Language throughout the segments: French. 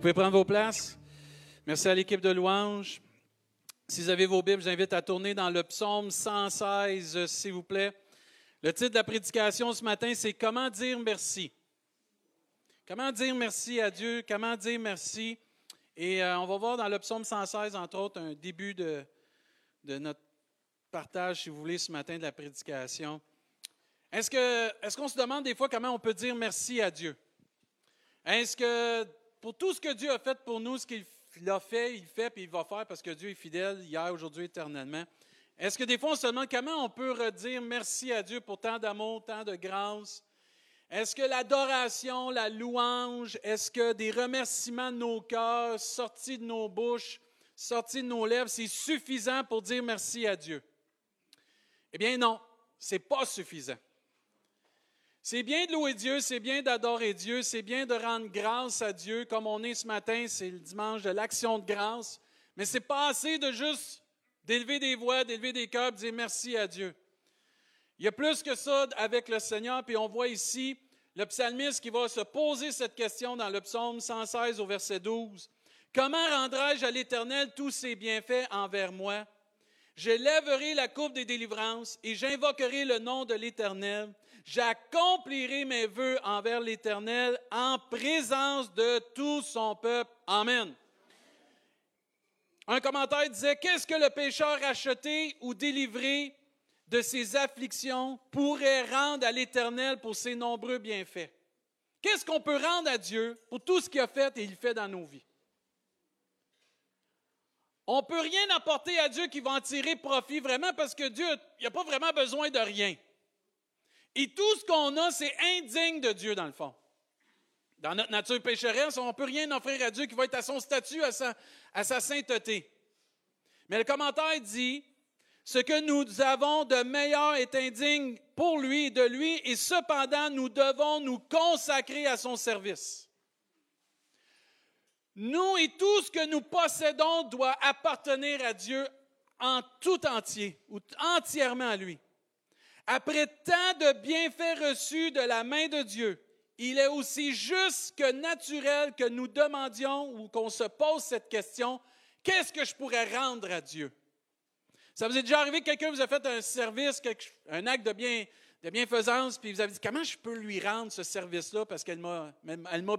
Vous pouvez prendre vos places. Merci à l'équipe de louange. Si vous avez vos Bibles, j'invite à tourner dans le psaume 116, s'il vous plaît. Le titre de la prédication ce matin, c'est Comment dire merci. Comment dire merci à Dieu, comment dire merci? Et euh, on va voir dans le psaume 116, entre autres, un début de, de notre partage, si vous voulez, ce matin de la prédication. Est-ce qu'on est se demande des fois comment on peut dire merci à Dieu? Est-ce que pour tout ce que Dieu a fait pour nous, ce qu'il a fait, il fait, puis il va faire parce que Dieu est fidèle hier, aujourd'hui, éternellement. Est-ce que des fois on se demande comment on peut redire merci à Dieu pour tant d'amour, tant de grâce? Est-ce que l'adoration, la louange, est-ce que des remerciements de nos cœurs, sortis de nos bouches, sortis de nos lèvres, c'est suffisant pour dire merci à Dieu? Eh bien non, ce n'est pas suffisant. C'est bien de louer Dieu, c'est bien d'adorer Dieu, c'est bien de rendre grâce à Dieu, comme on est ce matin, c'est le dimanche de l'action de grâce, mais c'est pas assez de juste d'élever des voix, d'élever des cœurs, de dire merci à Dieu. Il y a plus que ça avec le Seigneur, puis on voit ici le psalmiste qui va se poser cette question dans le psaume 116 au verset 12. Comment rendrai-je à l'Éternel tous ses bienfaits envers moi? Je lèverai la coupe des délivrances et j'invoquerai le nom de l'Éternel j'accomplirai mes vœux envers l'Éternel en présence de tout son peuple. Amen. Un commentaire disait, qu'est-ce que le pécheur acheté ou délivré de ses afflictions pourrait rendre à l'Éternel pour ses nombreux bienfaits? Qu'est-ce qu'on peut rendre à Dieu pour tout ce qu'il a fait et il fait dans nos vies? On ne peut rien apporter à Dieu qui va en tirer profit vraiment parce que Dieu n'a pas vraiment besoin de rien. Et tout ce qu'on a, c'est indigne de Dieu, dans le fond. Dans notre nature pécheresse, on ne peut rien offrir à Dieu qui va être à son statut, à sa, à sa sainteté. Mais le commentaire dit, ce que nous avons de meilleur est indigne pour lui et de lui, et cependant nous devons nous consacrer à son service. Nous et tout ce que nous possédons doit appartenir à Dieu en tout entier, ou entièrement à lui. Après tant de bienfaits reçus de la main de Dieu, il est aussi juste que naturel que nous demandions ou qu'on se pose cette question, qu'est-ce que je pourrais rendre à Dieu? Ça vous est déjà arrivé que quelqu'un vous a fait un service, un acte de, bien, de bienfaisance, puis vous avez dit, comment je peux lui rendre ce service-là parce qu'elle m'a,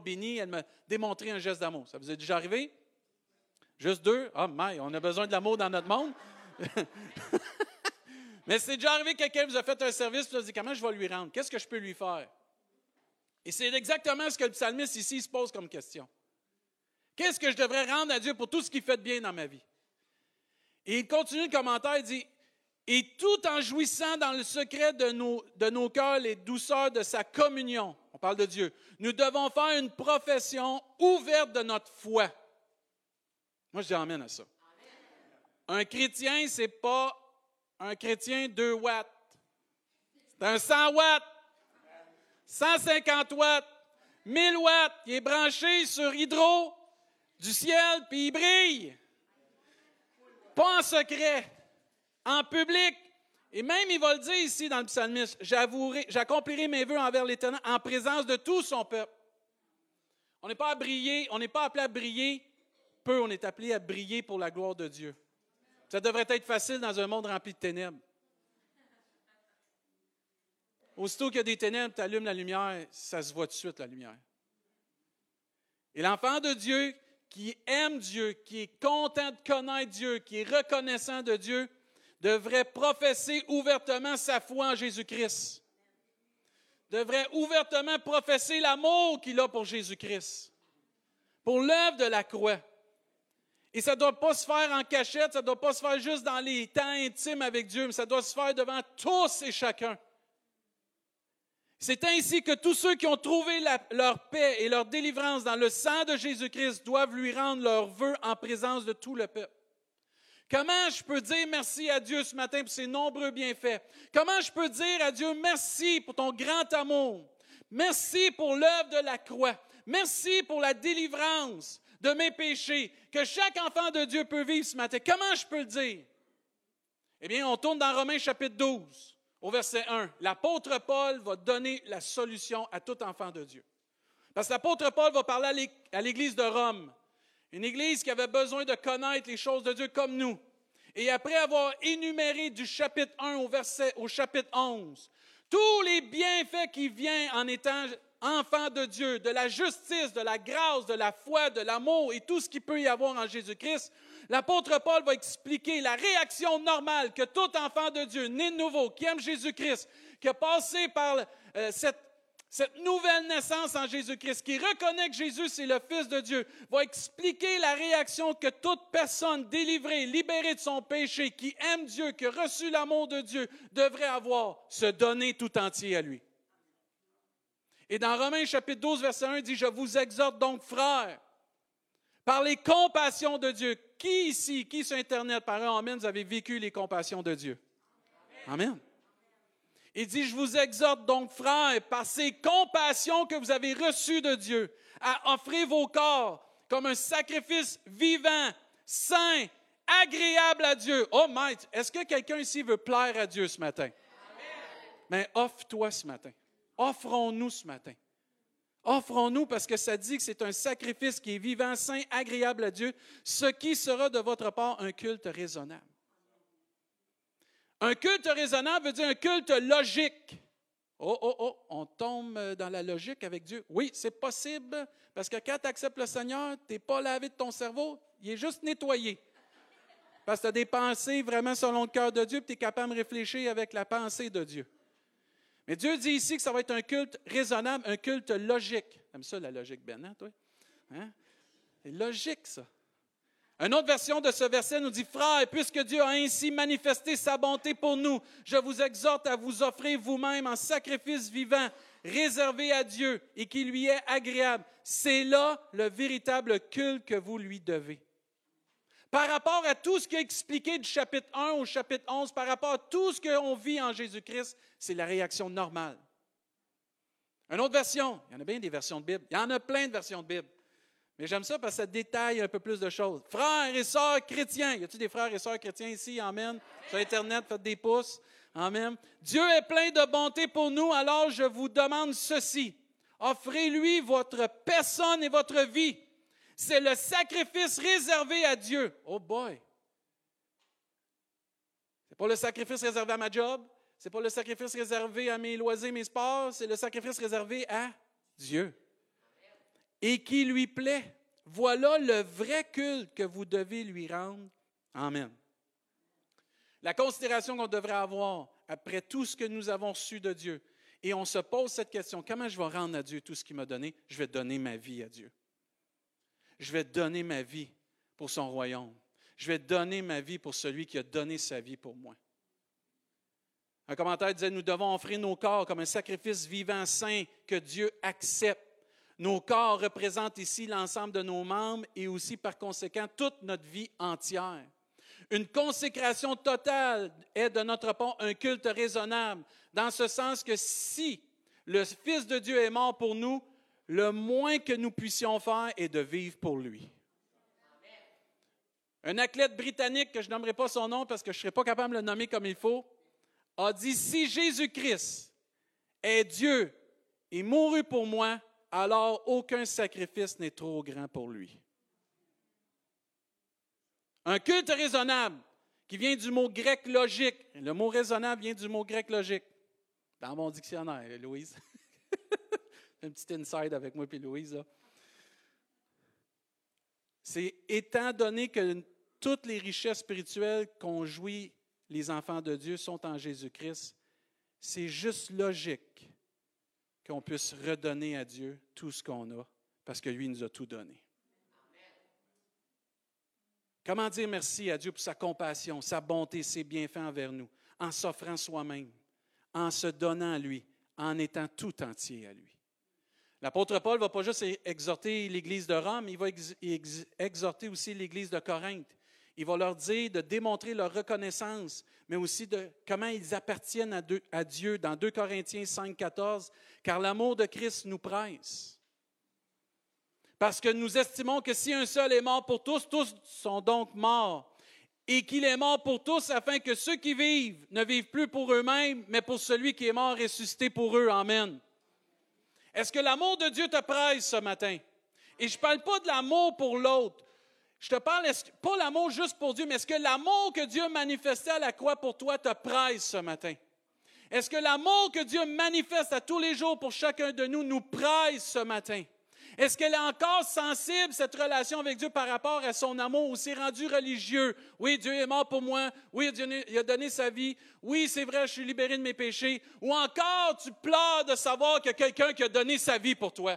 béni, elle m'a démontré un geste d'amour. Ça vous est déjà arrivé? Juste deux? Oh, on a besoin de l'amour dans notre monde. Mais c'est déjà arrivé que quelqu'un vous a fait un service, vous a dit comment je vais lui rendre? Qu'est-ce que je peux lui faire? Et c'est exactement ce que le psalmiste ici se pose comme question. Qu'est-ce que je devrais rendre à Dieu pour tout ce qu'il fait de bien dans ma vie? Et il continue le commentaire, il dit, et tout en jouissant dans le secret de nos, de nos cœurs les douceurs de sa communion, on parle de Dieu, nous devons faire une profession ouverte de notre foi. Moi, je dis à ça. Un chrétien, c'est pas un chrétien 2 watts. C'est un 100 watts, 150 watts, 1000 watts. Il est branché sur hydro du ciel, puis il brille. Pas en secret, en public. Et même, il va le dire ici dans le psalmiste, j'accomplirai mes vœux envers l'Éternel en présence de tout son peuple. On n'est pas à briller, on n'est pas appelé à briller peu, on est appelé à briller pour la gloire de Dieu. Ça devrait être facile dans un monde rempli de ténèbres. Aussitôt qu'il y a des ténèbres, tu allumes la lumière, ça se voit tout de suite, la lumière. Et l'enfant de Dieu qui aime Dieu, qui est content de connaître Dieu, qui est reconnaissant de Dieu, devrait professer ouvertement sa foi en Jésus-Christ. Devrait ouvertement professer l'amour qu'il a pour Jésus-Christ, pour l'œuvre de la croix. Et ça ne doit pas se faire en cachette, ça ne doit pas se faire juste dans les temps intimes avec Dieu, mais ça doit se faire devant tous et chacun. C'est ainsi que tous ceux qui ont trouvé leur paix et leur délivrance dans le sang de Jésus-Christ doivent lui rendre leurs vœux en présence de tout le peuple. Comment je peux dire merci à Dieu ce matin pour ses nombreux bienfaits? Comment je peux dire à Dieu merci pour ton grand amour? Merci pour l'œuvre de la croix. Merci pour la délivrance de mes péchés que chaque enfant de Dieu peut vivre ce matin. Comment je peux le dire? Eh bien, on tourne dans Romains chapitre 12, au verset 1. L'apôtre Paul va donner la solution à tout enfant de Dieu. Parce que l'apôtre Paul va parler à l'Église de Rome, une Église qui avait besoin de connaître les choses de Dieu comme nous. Et après avoir énuméré du chapitre 1 au, verset, chapitre 11, tous les bienfaits qui viennent en étant enfant de Dieu, de la justice, de la grâce, de la foi, de l'amour et tout ce qu'il peut y avoir en Jésus-Christ, l'apôtre Paul va expliquer la réaction normale que tout enfant de Dieu, né de nouveau, qui aime Jésus-Christ, qui a passé par euh, cette cette nouvelle naissance en Jésus-Christ, qui reconnaît que Jésus est le Fils de Dieu, va expliquer la réaction que toute personne délivrée, libérée de son péché, qui aime Dieu, qui a reçu l'amour de Dieu, devrait avoir, se donner tout entier à lui. Et dans Romains chapitre 12, verset 1, il dit, je vous exhorte donc, frères, par les compassions de Dieu. Qui ici, qui sur Internet, par un Amen, vous avez vécu les compassions de Dieu? Amen. Il dit, je vous exhorte donc, frères, par ces compassions que vous avez reçues de Dieu, à offrir vos corps comme un sacrifice vivant, saint, agréable à Dieu. Oh, maître, est-ce que quelqu'un ici veut plaire à Dieu ce matin? Mais offre-toi ce matin. Offrons-nous ce matin. Offrons-nous parce que ça dit que c'est un sacrifice qui est vivant, saint, agréable à Dieu, ce qui sera de votre part un culte raisonnable. Un culte raisonnable veut dire un culte logique. Oh, oh, oh, on tombe dans la logique avec Dieu. Oui, c'est possible, parce que quand tu acceptes le Seigneur, tu n'es pas lavé de ton cerveau, il est juste nettoyé. Parce que tu as des pensées vraiment selon le cœur de Dieu, et tu es capable de réfléchir avec la pensée de Dieu. Mais Dieu dit ici que ça va être un culte raisonnable, un culte logique. T'aimes ça, la logique, Ben, hein? Hein? Logique, ça. Une autre version de ce verset nous dit, Frères, puisque Dieu a ainsi manifesté sa bonté pour nous, je vous exhorte à vous offrir vous-même en sacrifice vivant, réservé à Dieu et qui lui est agréable. C'est là le véritable culte que vous lui devez. Par rapport à tout ce qui est expliqué du chapitre 1 au chapitre 11, par rapport à tout ce qu'on vit en Jésus-Christ, c'est la réaction normale. Une autre version, il y en a bien des versions de Bible, il y en a plein de versions de Bible. Mais j'aime ça parce que ça détaille un peu plus de choses. Frères et sœurs chrétiens, y a-t-il des frères et sœurs chrétiens ici? Amen. Sur Internet, faites des pouces. Amen. Dieu est plein de bonté pour nous, alors je vous demande ceci. Offrez-lui votre personne et votre vie. C'est le sacrifice réservé à Dieu. Oh boy! C'est pas le sacrifice réservé à ma job, c'est pas le sacrifice réservé à mes loisirs, mes sports, c'est le sacrifice réservé à Dieu et qui lui plaît. Voilà le vrai culte que vous devez lui rendre. Amen. La considération qu'on devrait avoir après tout ce que nous avons reçu de Dieu, et on se pose cette question, comment je vais rendre à Dieu tout ce qu'il m'a donné? Je vais donner ma vie à Dieu. Je vais donner ma vie pour son royaume. Je vais donner ma vie pour celui qui a donné sa vie pour moi. Un commentaire disait, nous devons offrir nos corps comme un sacrifice vivant, saint, que Dieu accepte nos corps représentent ici l'ensemble de nos membres et aussi par conséquent toute notre vie entière. Une consécration totale est de notre part un culte raisonnable, dans ce sens que si le Fils de Dieu est mort pour nous, le moins que nous puissions faire est de vivre pour lui. Un athlète britannique, que je nommerai pas son nom parce que je ne serais pas capable de le nommer comme il faut, a dit, si Jésus-Christ est Dieu et mourut pour moi, alors aucun sacrifice n'est trop grand pour lui. Un culte raisonnable, qui vient du mot grec logique. Le mot raisonnable vient du mot grec logique. Dans mon dictionnaire, Louise. Un petit inside avec moi et Louise. C'est étant donné que toutes les richesses spirituelles qu'ont jouit les enfants de Dieu sont en Jésus-Christ, c'est juste logique qu'on puisse redonner à Dieu tout ce qu'on a, parce que lui nous a tout donné. Comment dire merci à Dieu pour sa compassion, sa bonté, ses bienfaits envers nous, en s'offrant soi-même, en se donnant à lui, en étant tout entier à lui? L'apôtre Paul ne va pas juste exhorter l'Église de Rome, il va exhorter aussi l'Église de Corinthe. Il va leur dire de démontrer leur reconnaissance, mais aussi de comment ils appartiennent à, Dieu dans 2 Corinthiens 5, 14, car l'amour de Christ nous presse. Parce que nous estimons que si un seul est mort pour tous, tous sont donc morts. Et qu'il est mort pour tous afin que ceux qui vivent ne vivent plus pour eux-mêmes, mais pour celui qui est mort ressuscité pour eux. Amen. Est-ce que l'amour de Dieu te presse ce matin? Et je ne parle pas de l'amour pour l'autre. Je te parle pas l'amour juste pour Dieu, mais est-ce que l'amour que Dieu manifestait à la croix pour toi te presse ce matin? Est-ce que l'amour que Dieu manifeste à tous les jours pour chacun de nous nous presse ce matin? Est-ce qu'elle est encore sensible, cette relation avec Dieu, par rapport à son amour ou s'est rendu religieux? Oui, Dieu est mort pour moi. Oui, Dieu il a donné sa vie. Oui, c'est vrai, je suis libéré de mes péchés. Ou encore, tu pleures de savoir a quelqu'un qui a donné sa vie pour toi.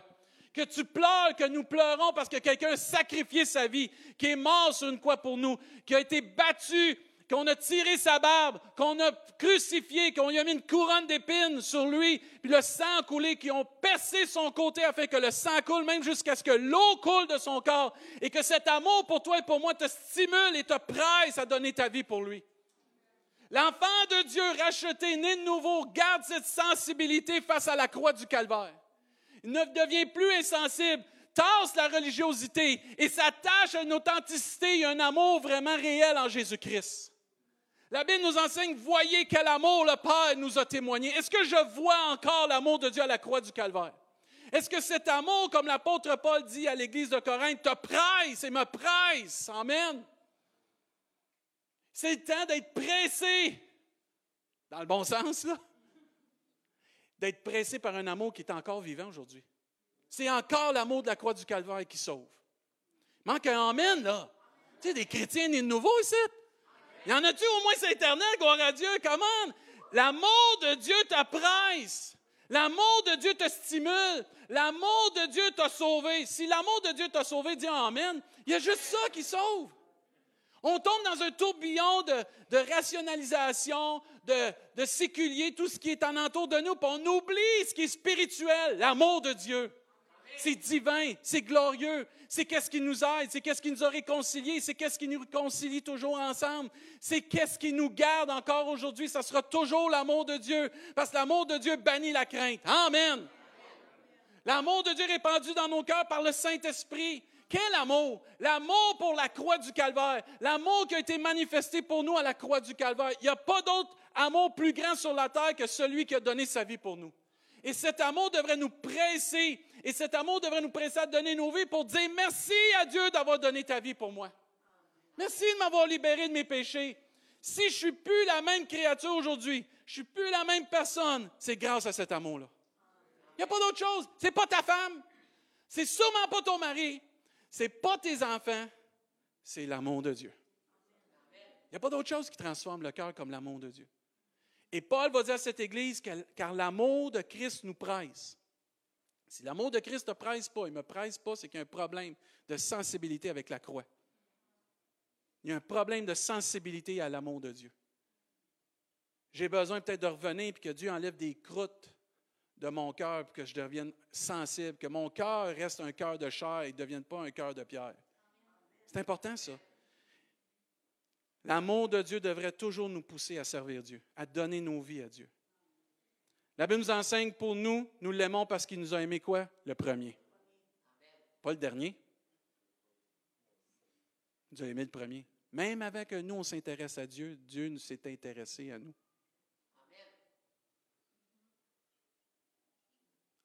Que tu pleures, que nous pleurons parce que quelqu'un a sacrifié sa vie, qui est mort sur une croix pour nous, qui a été battu qu'on a tiré sa barbe, qu'on a crucifié, qu'on lui a mis une couronne d'épines sur lui, puis le sang a coulé, qui ont percé son côté afin que le sang coule, même jusqu'à ce que l'eau coule de son corps, et que cet amour pour toi et pour moi te stimule et te presse à donner ta vie pour lui. L'enfant de Dieu racheté, né de nouveau, garde cette sensibilité face à la croix du calvaire. Il ne devient plus insensible, tasse la religiosité et s'attache à une authenticité et un amour vraiment réel en Jésus-Christ. La Bible nous enseigne, voyez quel amour le Père nous a témoigné. Est-ce que je vois encore l'amour de Dieu à la croix du Calvaire? Est-ce que cet amour, comme l'apôtre Paul dit à l'église de Corinthe, te presse et me presse? Amen. C'est le temps d'être pressé, dans le bon sens, là, d'être pressé par un amour qui est encore vivant aujourd'hui. C'est encore l'amour de la croix du Calvaire qui sauve. Manque un Amen, là. Tu sais, des chrétiens nés de nouveau ici. Y en a-tu au moins sur Internet, gloire à Dieu? Comment? L'amour de Dieu t'appresse. L'amour de Dieu te stimule. L'amour de Dieu t'a sauvé. Si l'amour de Dieu t'a sauvé, dis Amen. Il y a juste ça qui sauve. On tombe dans un tourbillon de, rationalisation, de, de séculier, tout ce qui est en entour de nous, puis on oublie ce qui est spirituel, l'amour de Dieu. C'est divin, c'est glorieux, c'est qu'est-ce qui nous aide, c'est qu'est-ce qui nous a réconciliés, c'est qu'est-ce qui nous réconcilie toujours ensemble, c'est qu'est-ce qui nous garde encore aujourd'hui. Ça sera toujours l'amour de Dieu, parce que l'amour de Dieu bannit la crainte. Amen. L'amour de Dieu répandu dans nos cœurs par le Saint-Esprit. Quel amour! L'amour pour la croix du Calvaire, l'amour qui a été manifesté pour nous à la croix du Calvaire. Il n'y a pas d'autre amour plus grand sur la terre que celui qui a donné sa vie pour nous. Et cet amour devrait nous presser et cet amour devrait nous presser à donner nos vies pour dire merci à Dieu d'avoir donné ta vie pour moi. Merci de m'avoir libéré de mes péchés. Si je suis plus la même créature aujourd'hui, je suis plus la même personne, c'est grâce à cet amour-là. Il n'y a pas d'autre chose. Ce n'est pas ta femme. C'est sûrement pas ton mari. Ce n'est pas tes enfants. C'est l'amour de Dieu. Il n'y a pas d'autre chose qui transforme le cœur comme l'amour de Dieu. Et Paul va dire à cette Église, car l'amour de Christ nous presse. Si l'amour de Christ ne te presse pas, il ne me presse pas, c'est qu'il y a un problème de sensibilité avec la croix. Il y a un problème de sensibilité à l'amour de Dieu. J'ai besoin peut-être de revenir et que Dieu enlève des croûtes de mon cœur pour que je devienne sensible, que mon cœur reste un cœur de chair et ne devienne pas un cœur de pierre. C'est important ça. L'amour de Dieu devrait toujours nous pousser à servir Dieu, à donner nos vies à Dieu. La Bible nous enseigne pour nous, nous l'aimons parce qu'il nous a aimé quoi? Le premier. Pas le dernier. Il a aimé le premier. Même avant que nous, on s'intéresse à Dieu, Dieu nous s'est intéressé à nous.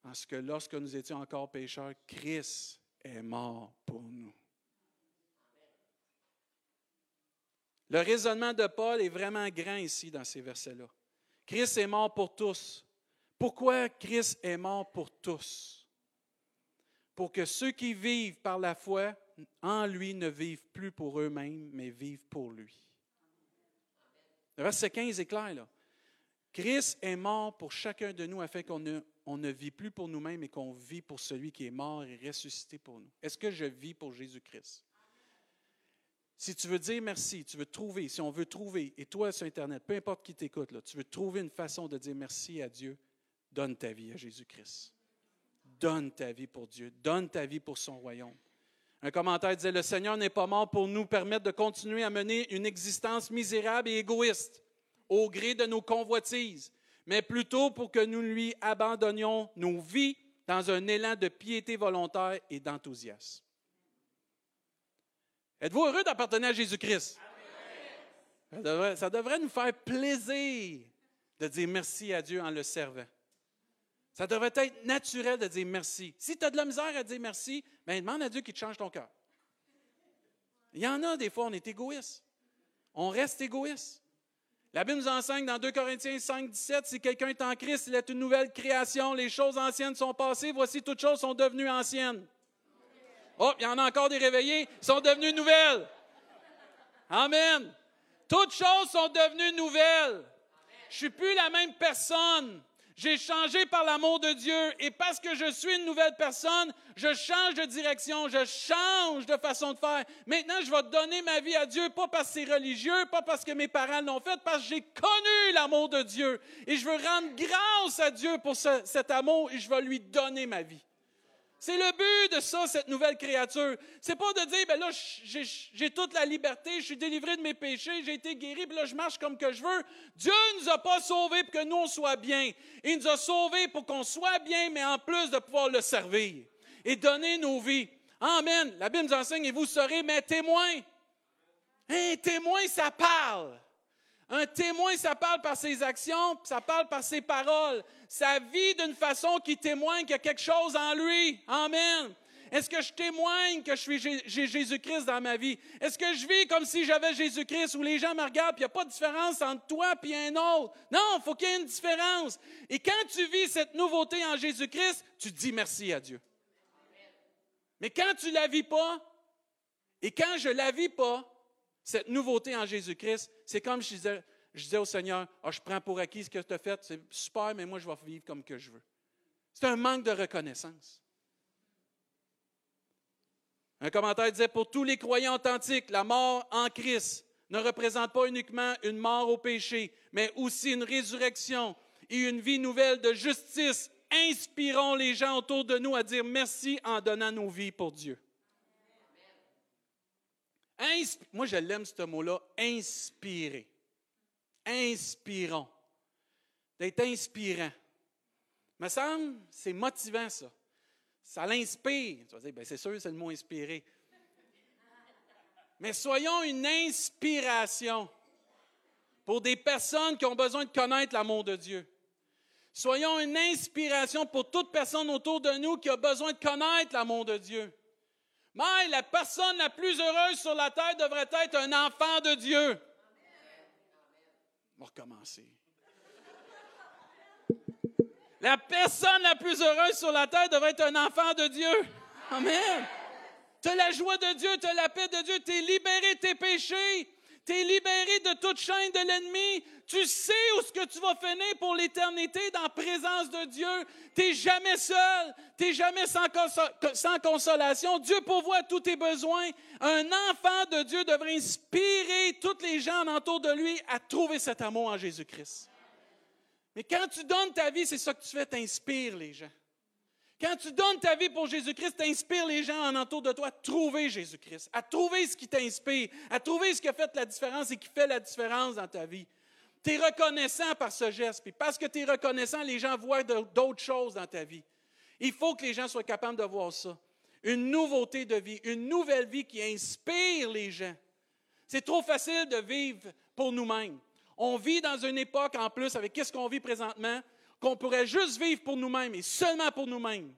Parce que lorsque nous étions encore pécheurs, Christ est mort pour nous. Le raisonnement de Paul est vraiment grand ici dans ces versets-là. Christ est mort pour tous. Pourquoi Christ est mort pour tous? Pour que ceux qui vivent par la foi en lui ne vivent plus pour eux-mêmes, mais vivent pour lui. Le verset 15 est clair. Christ est mort pour chacun de nous afin qu'on ne, ne vit plus pour nous-mêmes, mais qu'on vit pour celui qui est mort et ressuscité pour nous. Est-ce que je vis pour Jésus-Christ? Si tu veux dire merci, tu veux trouver, si on veut trouver, et toi sur Internet, peu importe qui t'écoute, tu veux trouver une façon de dire merci à Dieu, Donne ta vie à Jésus-Christ. Donne ta vie pour Dieu. Donne ta vie pour son royaume. Un commentaire disait, le Seigneur n'est pas mort pour nous permettre de continuer à mener une existence misérable et égoïste au gré de nos convoitises, mais plutôt pour que nous lui abandonnions nos vies dans un élan de piété volontaire et d'enthousiasme. Êtes-vous heureux d'appartenir à Jésus-Christ? Ça devrait nous faire plaisir de dire merci à Dieu en le servant. Ça devrait être naturel de dire merci. Si tu as de la misère à dire merci, ben demande à Dieu qu'il te change ton cœur. Il y en a des fois, on est égoïste. On reste égoïste. La Bible nous enseigne dans 2 Corinthiens 5, 17, si quelqu'un est en Christ, il est une nouvelle création. Les choses anciennes sont passées, voici toutes choses sont devenues anciennes. Oh, il y en a encore des réveillés, ils sont devenus nouvelles. Amen. Toutes choses sont devenues nouvelles. Je suis plus la même personne. J'ai changé par l'amour de Dieu et parce que je suis une nouvelle personne, je change de direction, je change de façon de faire. Maintenant, je vais donner ma vie à Dieu, pas parce que c'est religieux, pas parce que mes parents l'ont fait, parce que j'ai connu l'amour de Dieu. Et je veux rendre grâce à Dieu pour cet amour et je vais lui donner ma vie. C'est le but de ça, cette nouvelle créature. C'est pas de dire, ben là, j'ai toute la liberté, je suis délivré de mes péchés, j'ai été guéri, puis là, je marche comme que je veux. Dieu nous a pas sauvés pour que nous, on soit bien. Il nous a sauvés pour qu'on soit bien, mais en plus de pouvoir le servir et donner nos vies. Amen. La Bible nous enseigne, et vous serez mes témoins. Un témoin, ça parle. Un témoin, ça parle par ses actions, ça parle par ses paroles. Ça vit d'une façon qui témoigne qu'il y a quelque chose en lui. Amen. Est-ce que je témoigne que j'ai Jésus-Christ dans ma vie? Est-ce que je vis comme si j'avais Jésus-Christ où les gens me regardent et il n'y a pas de différence entre toi et un autre? Non, il faut qu'il y ait une différence. Et quand tu vis cette nouveauté en Jésus-Christ, tu dis merci à Dieu. Mais quand tu ne la vis pas, et quand je ne la vis pas, cette nouveauté en Jésus-Christ, c'est comme je disais, au Seigneur, ah, je prends pour acquis ce que tu as fait, c'est super, mais moi, je vais vivre comme que je veux. C'est un manque de reconnaissance. Un commentaire disait, pour tous les croyants authentiques, la mort en Christ ne représente pas uniquement une mort au péché, mais aussi une résurrection et une vie nouvelle de justice. Inspirons les gens autour de nous à dire merci en donnant nos vies pour Dieu. Moi, je l'aime ce mot-là, inspirer. Inspirons. D'être inspirant. Me semble, c'est motivant, ça. Ça l'inspire. Tu vas dire, ben, c'est sûr, c'est le mot inspiré. Mais soyons une inspiration pour des personnes qui ont besoin de connaître l'amour de Dieu. Soyons une inspiration pour toute personne autour de nous qui a besoin de connaître l'amour de Dieu. Mais la personne la plus heureuse sur la terre devrait être un enfant de Dieu. On va recommencer. La personne la plus heureuse sur la terre devrait être un enfant de Dieu. Amen. Tu as la joie de Dieu, tu as la paix de Dieu, tu es libéré de tes péchés, tu es libéré de toute chaîne de l'ennemi, tu sais où ce que tu vas finir pour l'éternité dans la présence de Dieu. Tu n'es jamais seul, tu n'es jamais sans, consolation. Dieu pourvoit tous tes besoins. Un enfant de Dieu devrait inspirer tous les gens autour de lui à trouver cet amour en Jésus-Christ. Mais quand tu donnes ta vie, c'est ça que tu fais, tu inspires les gens. Quand tu donnes ta vie pour Jésus-Christ, tu inspires les gens en entour de toi à trouver Jésus-Christ, à trouver ce qui t'inspire, à trouver ce qui a fait la différence et qui fait la différence dans ta vie. Tu es reconnaissant par ce geste. Puis parce que tu es reconnaissant, les gens voient d'autres choses dans ta vie. Il faut que les gens soient capables de voir ça. Une nouveauté de vie, une nouvelle vie qui inspire les gens. C'est trop facile de vivre pour nous-mêmes. On vit dans une époque en plus avec qu'est-ce qu'on vit présentement, qu'on pourrait juste vivre pour nous-mêmes et seulement pour nous-mêmes.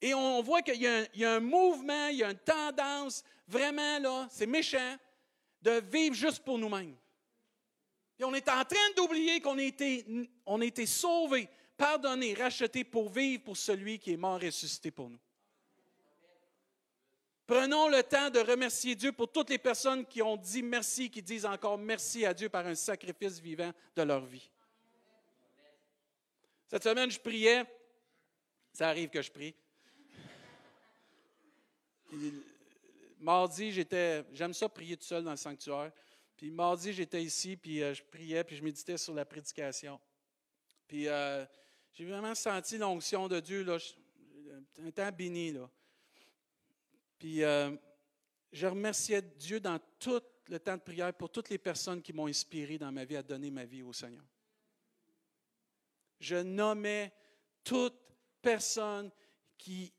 Et on voit qu'il y, a un mouvement, il y a une tendance, vraiment là, c'est méchant, de vivre juste pour nous-mêmes. Et on est en train d'oublier qu'on a été, on a été sauvés, pardonnés, rachetés pour vivre pour celui qui est mort et ressuscité pour nous. Prenons le temps de remercier Dieu pour toutes les personnes qui ont dit merci, qui disent encore merci à Dieu par un sacrifice vivant de leur vie. Cette semaine, je priais. Ça arrive que je prie. mardi, j'étais, j'aime ça prier tout seul dans le sanctuaire. Puis mardi, j'étais ici, puis euh, je priais, puis je méditais sur la prédication. Puis euh, j'ai vraiment senti l'onction de Dieu, là, un temps béni. Là. Puis euh, je remerciais Dieu dans tout le temps de prière pour toutes les personnes qui m'ont inspiré dans ma vie à donner ma vie au Seigneur. Je nommais toute personne qui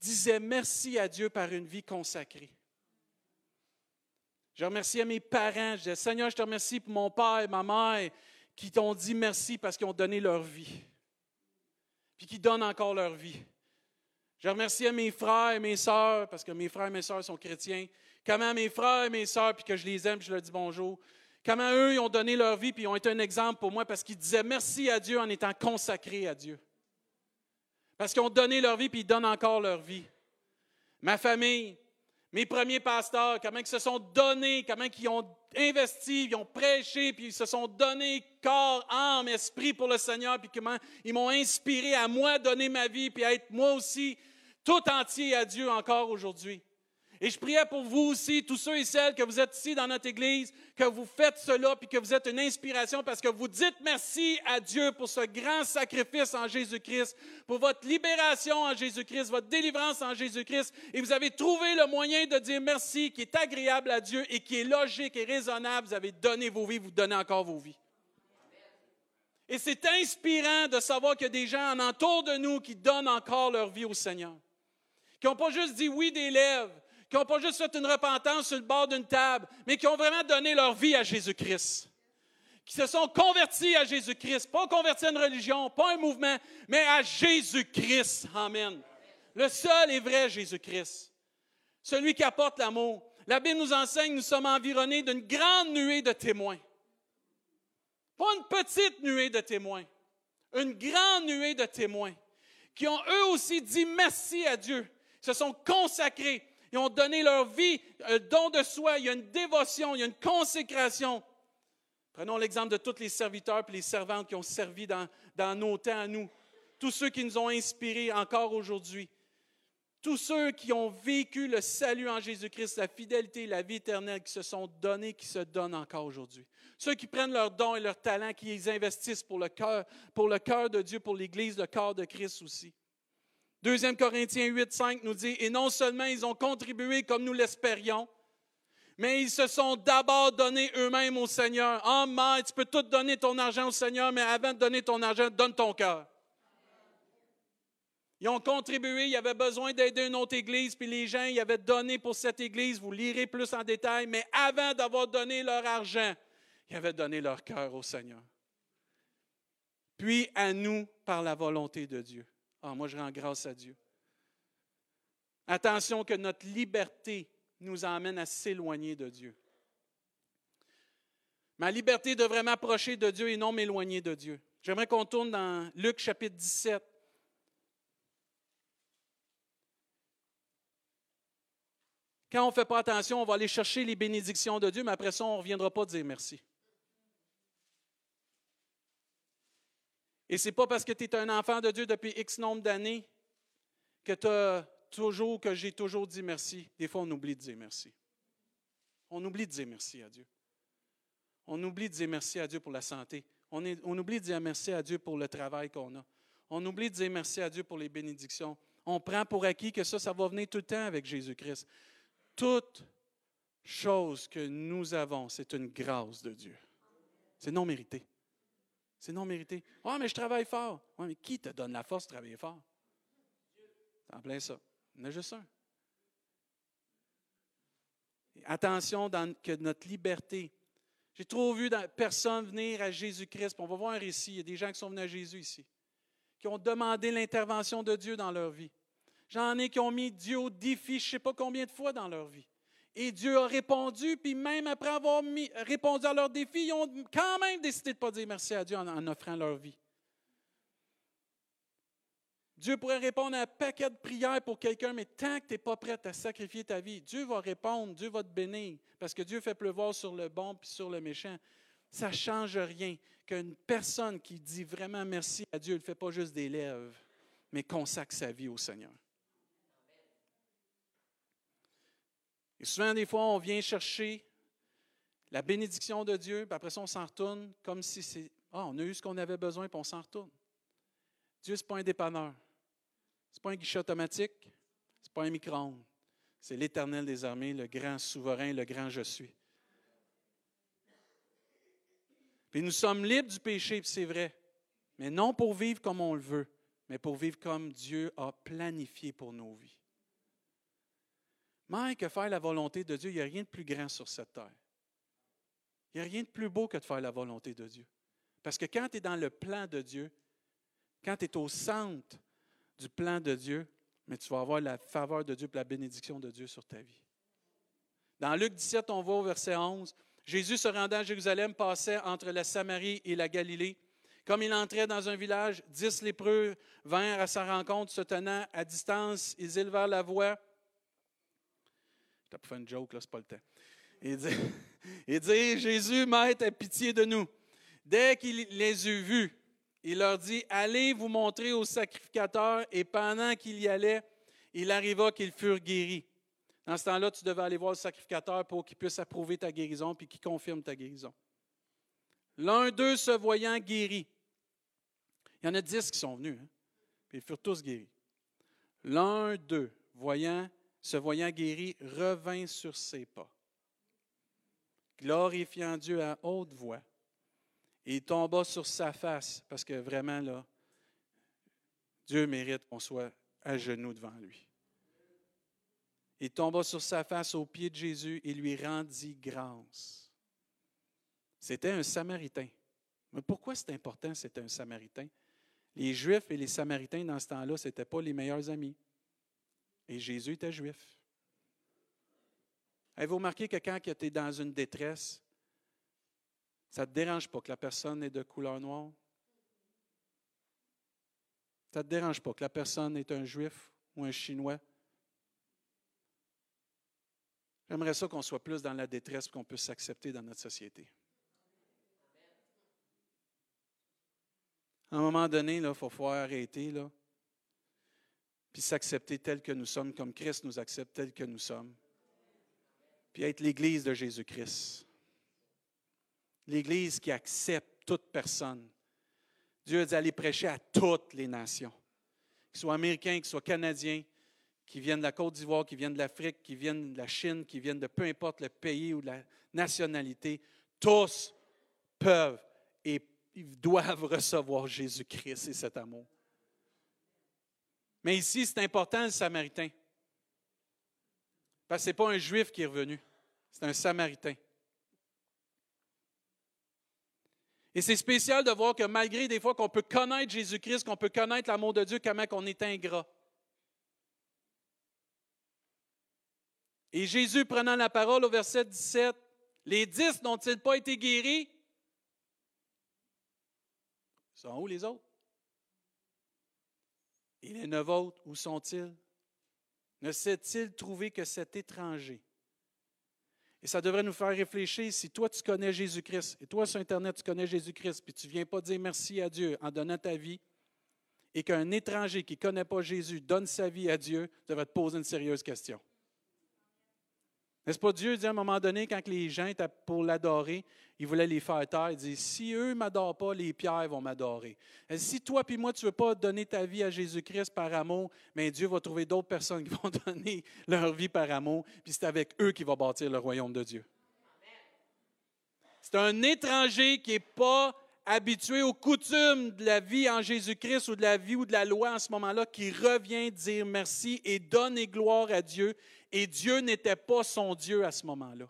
disait merci à Dieu par une vie consacrée. Je remerciais mes parents. Je disais, Seigneur, je te remercie pour mon père et ma mère qui t'ont dit merci parce qu'ils ont donné leur vie. puis qui donnent encore leur vie. Je remercie mes frères et mes sœurs, parce que mes frères et mes sœurs sont chrétiens, comment mes frères et mes sœurs, puis que je les aime, je leur dis bonjour, comment eux, ont donné leur vie, puis ont été un exemple pour moi, parce qu'ils disaient merci à Dieu en étant consacrés à Dieu. Parce qu'ils ont donné leur vie, puis ils donnent encore leur vie. Ma famille, mes premiers pasteurs, comment ils se sont donnés, comment ils ont investi, ils ont prêché, puis ils se sont donnés corps, âme, esprit pour le Seigneur, puis comment ils m'ont inspiré à moi donner ma vie, puis à être moi aussi tout entier à Dieu encore aujourd'hui. Et je priais pour vous aussi, tous ceux et celles que vous êtes ici dans notre Église, que vous faites cela, puis que vous êtes une inspiration parce que vous dites merci à Dieu pour ce grand sacrifice en Jésus-Christ, pour votre libération en Jésus-Christ, votre délivrance en Jésus-Christ. Et vous avez trouvé le moyen de dire merci qui est agréable à Dieu et qui est logique et raisonnable. Vous avez donné vos vies, vous donnez encore vos vies. Et c'est inspirant de savoir qu'il y a des gens en entour de nous qui donnent encore leur vie au Seigneur. Qui n'ont pas juste dit oui des lèvres, qui n'ont pas juste fait une repentance sur le bord d'une table, mais qui ont vraiment donné leur vie à Jésus-Christ. Qui se sont convertis à Jésus-Christ, pas convertis à une religion, pas un mouvement, mais à Jésus-Christ. Amen. Le seul et vrai Jésus-Christ. Celui qui apporte l'amour. La Bible nous enseigne, nous sommes environnés d'une grande nuée de témoins. Pas une petite nuée de témoins, une grande nuée de témoins qui ont eux aussi dit merci à Dieu, se sont consacrés, ils ont donné leur vie, un don de soi, il y a une dévotion, il y a une consécration. Prenons l'exemple de tous les serviteurs et les servantes qui ont servi dans, dans nos temps à nous. Tous ceux qui nous ont inspirés encore aujourd'hui. Tous ceux qui ont vécu le salut en Jésus-Christ, la fidélité, la vie éternelle, qui se sont donnés, qui se donnent encore aujourd'hui. Ceux qui prennent leurs dons et leurs talents, qui les investissent pour le cœur, pour le cœur de Dieu, pour l'Église, le corps de Christ aussi. 2 Corinthiens 8, 5 nous dit, et non seulement ils ont contribué comme nous l'espérions, mais ils se sont d'abord donnés eux-mêmes au Seigneur. Oh, mais tu peux tout donner ton argent au Seigneur, mais avant de donner ton argent, donne ton cœur. Ils ont contribué, ils avaient besoin d'aider une autre église, puis les gens, ils avaient donné pour cette église, vous lirez plus en détail, mais avant d'avoir donné leur argent, ils avaient donné leur cœur au Seigneur. Puis à nous par la volonté de Dieu. Ah, moi, je rends grâce à Dieu. Attention que notre liberté nous emmène à s'éloigner de Dieu. Ma liberté devrait m'approcher de Dieu et non m'éloigner de Dieu. J'aimerais qu'on tourne dans Luc chapitre 17. Quand on ne fait pas attention, on va aller chercher les bénédictions de Dieu, mais après ça, on ne reviendra pas dire merci. Et ce n'est pas parce que tu es un enfant de Dieu depuis X nombre d'années que tu as toujours, que j'ai toujours dit merci. Des fois, on oublie de dire merci. On oublie de dire merci à Dieu. On oublie de dire merci à Dieu pour la santé. On, on oublie de dire merci à Dieu pour le travail qu'on a. On oublie de dire merci à Dieu pour les bénédictions. On prend pour acquis que ça, ça va venir tout le temps avec Jésus-Christ. Toute chose que nous avons, c'est une grâce de Dieu. C'est non mérité. C'est non mérité. Ah, mais je travaille fort. Oui, mais qui te donne la force de travailler fort? C'est en plein ça. Il y en a juste un. Attention que notre liberté. J'ai trop vu personne venir à Jésus-Christ. On va voir un récit. Il y a des gens qui sont venus à Jésus ici, qui ont demandé l'intervention de Dieu dans leur vie. J'en ai qui ont mis Dieu au défi, je ne sais pas combien de fois dans leur vie. Et Dieu a répondu, puis même après avoir répondu à leurs défis, ils ont quand même décidé de ne pas dire merci à Dieu en, offrant leur vie. Dieu pourrait répondre à un paquet de prières pour quelqu'un, mais tant que tu n'es pas prêt à sacrifier ta vie, Dieu va répondre, Dieu va te bénir, parce que Dieu fait pleuvoir sur le bon puis sur le méchant. Ça ne change rien qu'une personne qui dit vraiment merci à Dieu ne fait pas juste des lèvres, mais consacre sa vie au Seigneur. Et souvent, des fois, on vient chercher la bénédiction de Dieu, puis après ça, on s'en retourne comme si c'est Ah, on a eu ce qu'on avait besoin, puis on s'en retourne. Dieu, ce n'est pas un dépanneur. Ce n'est pas un guichet automatique. Ce n'est pas un micro-ondes. C'est l'Éternel des armées, le grand souverain, le grand je suis. Puis nous sommes libres du péché, puis c'est vrai. Mais non pour vivre comme on le veut, mais pour vivre comme Dieu a planifié pour nos vies. Mais que faire la volonté de Dieu, il n'y a rien de plus grand sur cette terre. Il n'y a rien de plus beau que de faire la volonté de Dieu. Parce que quand tu es dans le plan de Dieu, quand tu es au centre du plan de Dieu, mais tu vas avoir la faveur de Dieu et la bénédiction de Dieu sur ta vie. Dans Luc 17, on voit au verset 11, Jésus se rendant à Jérusalem passait entre la Samarie et la Galilée. Comme il entrait dans un village, dix lépreux vinrent à sa rencontre, se tenant à distance, ils élevèrent la voix. Je pour faire une joke, là, c'est pas le temps. Et dit, et dit Jésus, Maître, aie pitié de nous. Dès qu'il les eut vus, il leur dit, Allez vous montrer au sacrificateur. Et pendant qu'il y allait, il arriva qu'ils furent guéris. Dans ce temps-là, tu devais aller voir le sacrificateur pour qu'il puisse approuver ta guérison puis qu'il confirme ta guérison. L'un d'eux se voyant guéri. Il y en a dix qui sont venus, hein, puis ils furent tous guéris. L'un d'eux, voyant, se voyant guéri, revint sur ses pas, glorifiant Dieu à haute voix. Et il tomba sur sa face, parce que vraiment, là, Dieu mérite qu'on soit à genoux devant lui. Il tomba sur sa face aux pieds de Jésus et lui rendit grâce. C'était un Samaritain. Mais pourquoi c'est important, c'était un Samaritain? Les Juifs et les Samaritains, dans ce temps-là, ce n'étaient pas les meilleurs amis. Et Jésus était juif. Avez-vous remarqué que quand tu es dans une détresse, ça ne te dérange pas que la personne est de couleur noire? Ça ne te dérange pas que la personne est un juif ou un chinois? J'aimerais ça qu'on soit plus dans la détresse qu'on puisse s'accepter dans notre société. À un moment donné, il faut pouvoir arrêter, là, puis s'accepter tel que nous sommes, comme Christ nous accepte tel que nous sommes. Puis être l'Église de Jésus-Christ. L'Église qui accepte toute personne. Dieu a dit aller prêcher à toutes les nations, qu'ils soient américains, qu'ils soient canadiens, qui viennent de la Côte d'Ivoire, qui viennent de l'Afrique, qui viennent de la Chine, qui viennent de peu importe le pays ou la nationalité, tous peuvent et doivent recevoir Jésus-Christ et cet amour. Mais ici, c'est important le Samaritain. Parce que ce n'est pas un juif qui est revenu, c'est un Samaritain. Et c'est spécial de voir que malgré des fois qu'on peut connaître Jésus-Christ, qu'on peut connaître l'amour de Dieu, comment on est ingrat. Et Jésus prenant la parole au verset 17, les dix n'ont-ils pas été guéris? Sont où les autres? Et les neuf autres, où sont-ils? Ne s'est-il trouvé que cet étranger? Et ça devrait nous faire réfléchir si toi tu connais Jésus-Christ, et toi sur Internet tu connais Jésus-Christ, puis tu ne viens pas dire merci à Dieu en donnant ta vie, et qu'un étranger qui ne connaît pas Jésus donne sa vie à Dieu, tu devrais te poser une sérieuse question. N'est-ce pas Dieu dit à un moment donné, quand les gens étaient pour l'adorer, il voulait les faire taire. Il dit, si eux ne m'adorent pas, les pierres vont m'adorer. Si toi et moi, tu ne veux pas donner ta vie à Jésus-Christ par amour, mais Dieu va trouver d'autres personnes qui vont donner leur vie par amour, puis c'est avec eux qu'il va bâtir le royaume de Dieu. C'est un étranger qui n'est pas habitué aux coutumes de la vie en Jésus-Christ ou de la vie ou de la loi en ce moment-là, qui revient dire merci et donner gloire à Dieu et Dieu n'était pas son Dieu à ce moment-là.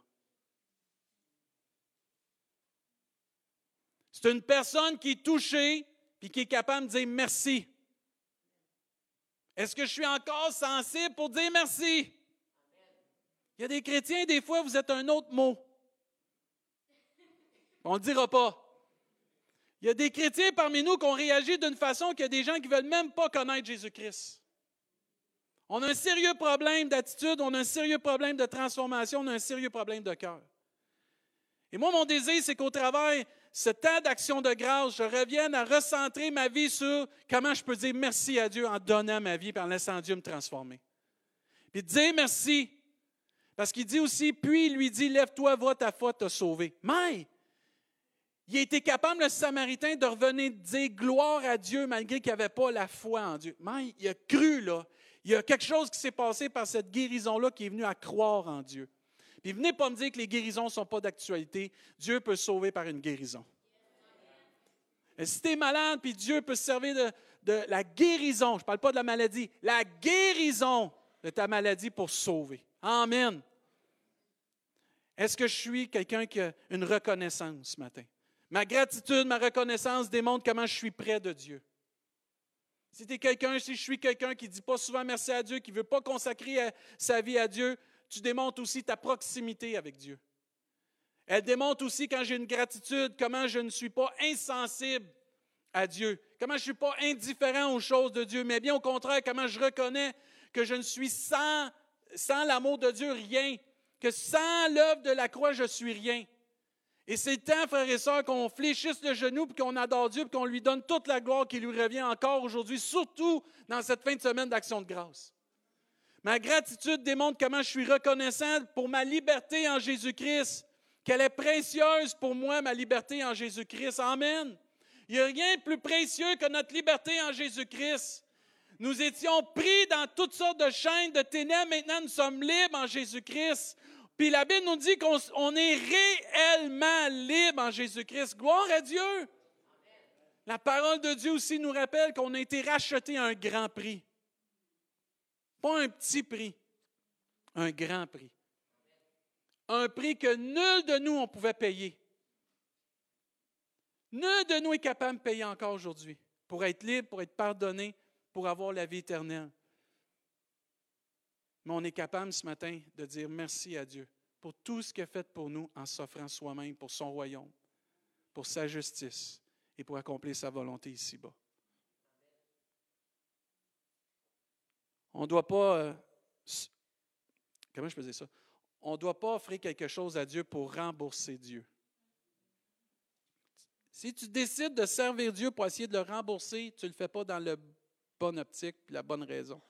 C'est une personne qui est touchée et qui est capable de dire merci. Est-ce que je suis encore sensible pour dire merci? Il y a des chrétiens, des fois, vous êtes un autre mot. On ne le dira pas. Il y a des chrétiens parmi nous qui ont réagi d'une façon qu'il y a des gens qui ne veulent même pas connaître Jésus-Christ. On a un sérieux problème d'attitude, on a un sérieux problème de transformation, on a un sérieux problème de cœur. Et moi, mon désir, c'est qu'au travers ce temps d'action de grâce, je revienne à recentrer ma vie sur comment je peux dire merci à Dieu en donnant ma vie et en laissant me transformer. Puis dire merci. Parce qu'il dit aussi, puis il lui dit, lève-toi, va, ta foi t'a sauvé. Mais, il a été capable, le Samaritain, de revenir dire gloire à Dieu malgré qu'il n'avait pas la foi en Dieu. Mais il a cru, là. Il y a quelque chose qui s'est passé par cette guérison-là qui est venu à croire en Dieu. Puis venez pas me dire que les guérisons ne sont pas d'actualité. Dieu peut sauver par une guérison. Si tu es malade, puis Dieu peut se servir de, de la guérison, je ne parle pas de la maladie, la guérison de ta maladie pour sauver. Amen. Est-ce que je suis quelqu'un qui a une reconnaissance ce matin? Ma gratitude, ma reconnaissance démontre comment je suis près de Dieu. Si tu es quelqu'un, si je suis quelqu'un qui ne dit pas souvent merci à Dieu, qui ne veut pas consacrer sa vie à Dieu, tu démontres aussi ta proximité avec Dieu. Elle démontre aussi quand j'ai une gratitude, comment je ne suis pas insensible à Dieu, comment je ne suis pas indifférent aux choses de Dieu, mais bien au contraire, comment je reconnais que je ne suis sans, sans l'amour de Dieu rien, que sans l'œuvre de la croix, je suis rien. Et c'est temps, frères et sœurs, qu'on fléchisse le genou, puis qu'on adore Dieu, puis qu'on lui donne toute la gloire qui lui revient encore aujourd'hui, surtout dans cette fin de semaine d'action de grâce. Ma gratitude démontre comment je suis reconnaissant pour ma liberté en Jésus-Christ, qu'elle est précieuse pour moi, ma liberté en Jésus-Christ. Amen. Il n'y a rien de plus précieux que notre liberté en Jésus-Christ. Nous étions pris dans toutes sortes de chaînes de ténèbres. Maintenant, nous sommes libres en Jésus-Christ. Puis la Bible nous dit qu'on est réellement libre en Jésus-Christ. Gloire à Dieu. La parole de Dieu aussi nous rappelle qu'on a été racheté à un grand prix. Pas un petit prix, un grand prix. Un prix que nul de nous on pouvait payer. Nul de nous est capable de payer encore aujourd'hui pour être libre, pour être pardonné, pour avoir la vie éternelle. Mais on est capable ce matin de dire merci à Dieu pour tout ce qu'il a fait pour nous en s'offrant soi-même pour son royaume, pour sa justice et pour accomplir sa volonté ici-bas. On ne doit pas. Euh, comment je faisais ça? On ne doit pas offrir quelque chose à Dieu pour rembourser Dieu. Si tu décides de servir Dieu pour essayer de le rembourser, tu ne le fais pas dans la bonne optique et la bonne raison.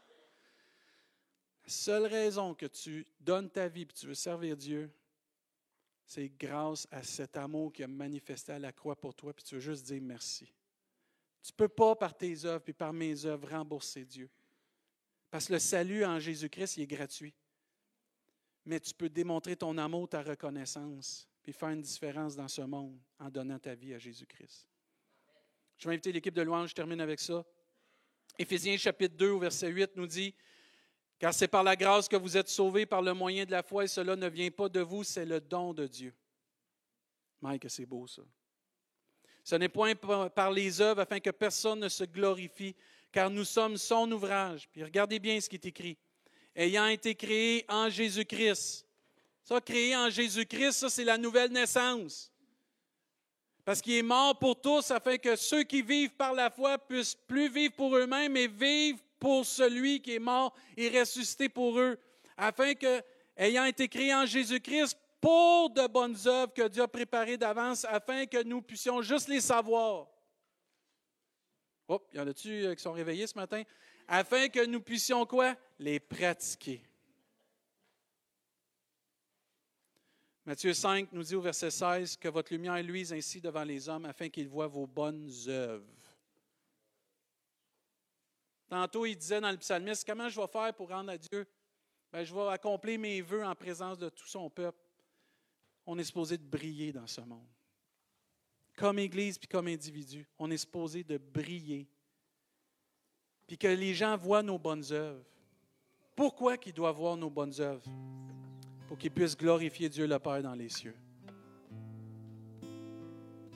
La seule raison que tu donnes ta vie et tu veux servir Dieu, c'est grâce à cet amour qui a manifesté à la croix pour toi, puis tu veux juste dire merci. Tu ne peux pas, par tes œuvres et par mes œuvres, rembourser Dieu. Parce que le salut en Jésus-Christ, il est gratuit. Mais tu peux démontrer ton amour, ta reconnaissance, puis faire une différence dans ce monde en donnant ta vie à Jésus-Christ. Je vais inviter l'équipe de louange, je termine avec ça. Éphésiens chapitre 2 au verset 8 nous dit, Car c'est par la grâce que vous êtes sauvés par le moyen de la foi, et cela ne vient pas de vous, c'est le don de Dieu. Mike, c'est beau ça. Ce n'est point par les œuvres afin que personne ne se glorifie, car nous sommes son ouvrage. Puis regardez bien ce qui est écrit. Ayant été créé en Jésus-Christ. Ça, créé en Jésus-Christ, ça, c'est la nouvelle naissance. Parce qu'il est mort pour tous afin que ceux qui vivent par la foi puissent plus vivre pour eux-mêmes, mais vivre pour celui qui est mort et ressuscité pour eux. Afin que, ayant été créé en Jésus-Christ, pour de bonnes œuvres que Dieu a préparées d'avance, afin que nous puissions juste les savoir. Oh, y en a-tu euh, qui sont réveillés ce matin? Afin que nous puissions quoi? Les pratiquer. Matthieu 5 nous dit au verset 16 que votre lumière luise ainsi devant les hommes afin qu'ils voient vos bonnes œuvres. Tantôt, il disait dans le psalmiste, comment je vais faire pour rendre à Dieu? Ben, je vais accomplir mes voeux en présence de tout son peuple. On est supposé de briller dans ce monde comme Église puis comme individu, on est supposé de briller. Puis que les gens voient nos bonnes œuvres. Pourquoi qu'ils doivent voir nos bonnes œuvres? Pour qu'ils puissent glorifier Dieu le Père dans les cieux.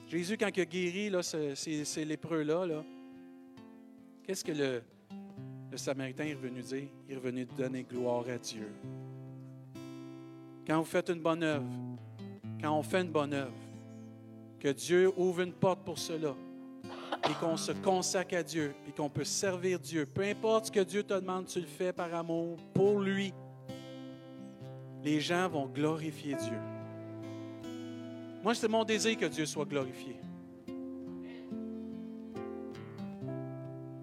Jésus, quand il a guéri là, ces, lépreux-là, -là, quest ce que le, le Samaritain est revenu dire? Il est revenu donner gloire à Dieu. Quand vous faites une bonne œuvre, quand on fait une bonne œuvre, que Dieu ouvre une porte pour cela et qu'on se consacre à Dieu et qu'on peut servir Dieu. Peu importe ce que Dieu te demande, tu le fais par amour pour lui. Les gens vont glorifier Dieu. Moi, c'est mon désir que Dieu soit glorifié.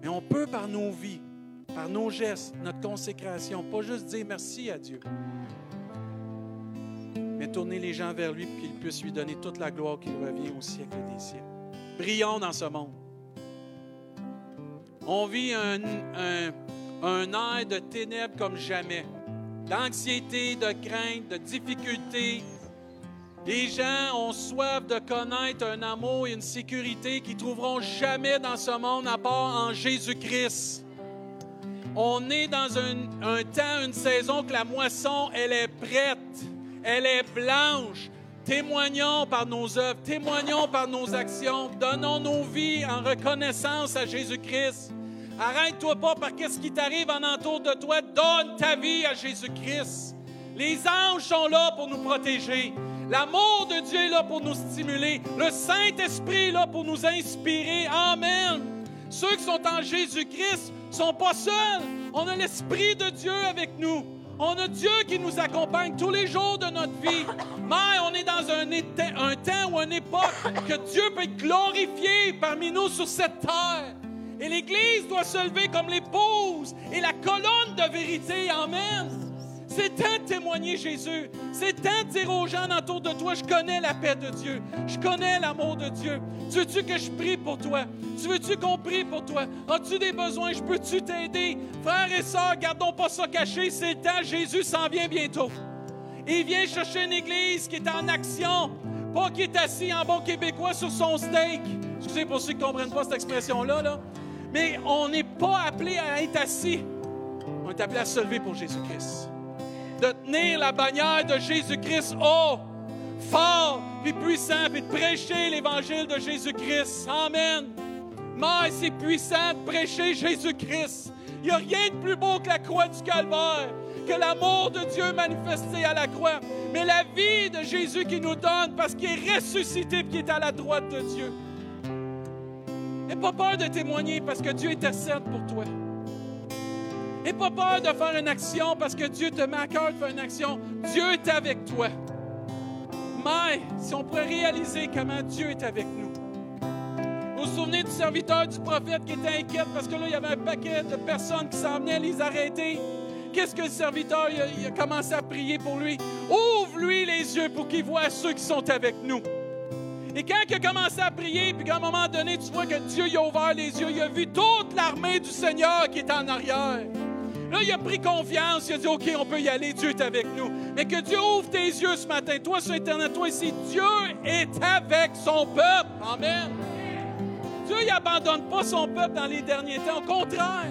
Mais on peut par nos vies, par nos gestes, notre consécration, pas juste dire merci à Dieu, mais tourner les gens vers lui pour qu'il puisse lui donner toute la gloire qui revient au siècle des siècles. Brillons dans ce monde. On vit un, un, de ténèbres comme jamais. D'anxiété, de crainte, de difficulté. Les gens ont soif de connaître un amour et une sécurité qu'ils trouveront jamais dans ce monde à part en Jésus-Christ. On est dans un, temps, une saison que la moisson, elle est prête elle est blanche. Témoignons par nos œuvres, témoignons par nos actions, donnons nos vies en reconnaissance à Jésus-Christ. Arrête-toi pas par qu'est-ce qui t'arrive en entour de toi. Donne ta vie à Jésus-Christ. Les anges sont là pour nous protéger. L'amour de Dieu est là pour nous stimuler. Le Saint-Esprit est là pour nous inspirer. Amen. Ceux qui sont en Jésus-Christ ne sont pas seuls. On a l'Esprit de Dieu avec nous. On a Dieu qui nous accompagne tous les jours de notre vie. Mais on est dans un, temps ou une époque que Dieu peut être glorifié parmi nous sur cette terre. Et l'Église doit se lever comme l'épouse et la colonne de vérité. Amen. C'est temps de témoigner Jésus. C'est temps de dire aux gens autour de toi, je connais la paix de Dieu. Je connais l'amour de Dieu. Tu veux-tu que je prie pour toi? Tu veux-tu qu'on prie pour toi? As-tu des besoins? Je peux-tu t'aider? Frères et sœurs, gardons pas ça caché. C'est temps. Jésus s'en vient bientôt. Il vient chercher une église qui est en action, pas qui est assis en bon québécois sur son steak. Excusez pour ceux qui ne comprennent pas cette expression-là. Là. Mais on n'est pas appelé à être assis. On est appelé à se lever pour Jésus-Christ de tenir la bannière de Jésus-Christ haut, fort, puis puissant, puis de prêcher l'évangile de Jésus-Christ. Amen. Mais c'est puissant de prêcher Jésus-Christ. Il n'y a rien de plus beau que la croix du calvaire, que l'amour de Dieu manifesté à la croix, mais la vie de Jésus qui nous donne parce qu'il est ressuscité et qui est à la droite de Dieu. N'aie pas peur de témoigner parce que Dieu intercède pour toi. N'aie pas peur de faire une action parce que Dieu te met à cœur de faire une action. Dieu est avec toi. Mais si on pourrait réaliser comment Dieu est avec nous. Vous vous souvenez du serviteur du prophète qui était inquiet parce que là, il y avait un paquet de personnes qui s'en venaient les arrêter? Qu'est-ce que le serviteur il a, commencé à prier pour lui? Ouvre-lui les yeux pour qu'il voit ceux qui sont avec nous. Et quand il a commencé à prier, puis qu'à un moment donné, tu vois que Dieu il a ouvert les yeux, il a vu toute l'armée du Seigneur qui est en arrière. Là, il a pris confiance. Il a dit, OK, on peut y aller. Dieu est avec nous. Mais que Dieu ouvre tes yeux ce matin. Toi sur Internet, toi ici, Dieu est avec son peuple. Amen. Dieu n'abandonne pas son peuple dans les derniers temps. Au contraire,